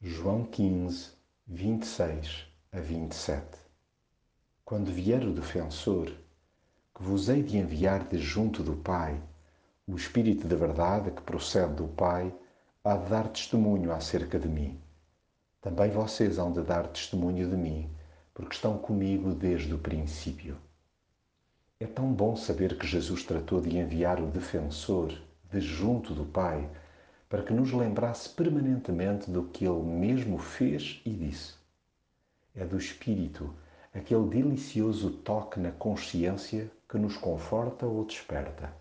João 15, 26 a 27 Quando vier o defensor, que vos hei de enviar de junto do Pai, o Espírito de verdade que procede do Pai, há de dar testemunho acerca de mim. Também vocês hão de dar testemunho de mim, porque estão comigo desde o princípio. É tão bom saber que Jesus tratou de enviar o defensor de junto do Pai para que nos lembrasse permanentemente do que ele mesmo fez e disse. É do Espírito aquele delicioso toque na consciência que nos conforta ou desperta.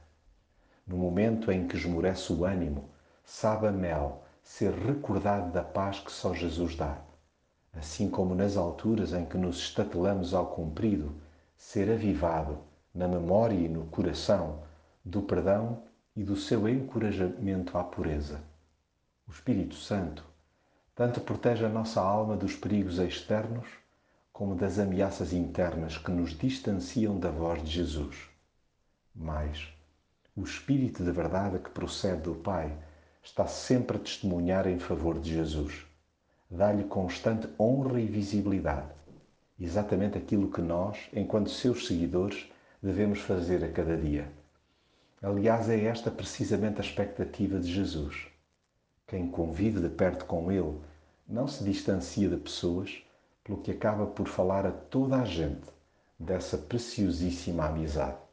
No momento em que esmorece o ânimo, sabe a mel ser recordado da paz que só Jesus dá. Assim como nas alturas em que nos estatelamos ao comprido, ser avivado na memória e no coração do perdão e do seu encorajamento à pureza. O Espírito Santo tanto protege a nossa alma dos perigos externos como das ameaças internas que nos distanciam da voz de Jesus. Mas o Espírito de verdade que procede do Pai está sempre a testemunhar em favor de Jesus. Dá-lhe constante honra e visibilidade. Exatamente aquilo que nós, enquanto seus seguidores, devemos fazer a cada dia Aliás, é esta precisamente a expectativa de Jesus. Quem convive de perto com Ele não se distancia de pessoas, pelo que acaba por falar a toda a gente dessa preciosíssima amizade.